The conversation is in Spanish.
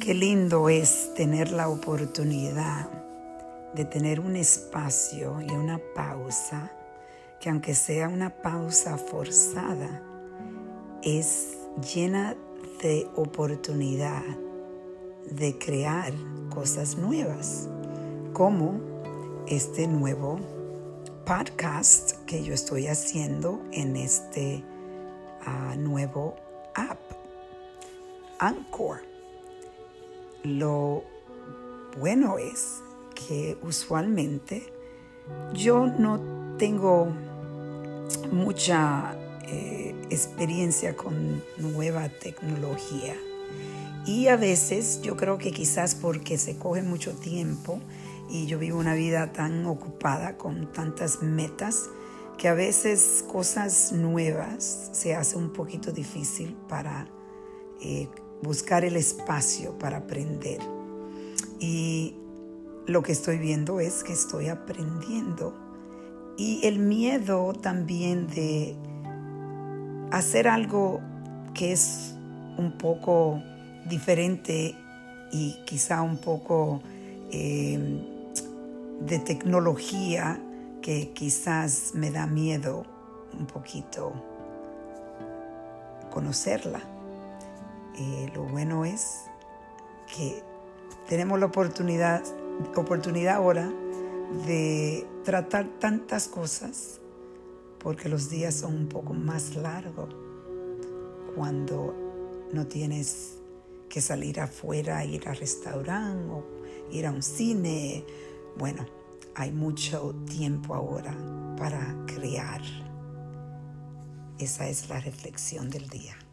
Qué lindo es tener la oportunidad de tener un espacio y una pausa, que aunque sea una pausa forzada, es llena de oportunidad de crear cosas nuevas, como este nuevo podcast que yo estoy haciendo en este uh, nuevo app, Anchor. Lo bueno es que usualmente yo no tengo mucha eh, experiencia con nueva tecnología. Y a veces yo creo que quizás porque se coge mucho tiempo y yo vivo una vida tan ocupada con tantas metas que a veces cosas nuevas se hace un poquito difícil para eh, buscar el espacio para aprender. Y lo que estoy viendo es que estoy aprendiendo. Y el miedo también de hacer algo que es un poco diferente y quizá un poco eh, de tecnología que quizás me da miedo un poquito conocerla. Eh, lo bueno es que tenemos la oportunidad, oportunidad ahora de tratar tantas cosas porque los días son un poco más largos cuando no tienes que salir afuera, ir al restaurante o ir a un cine. Bueno, hay mucho tiempo ahora para crear. Esa es la reflexión del día.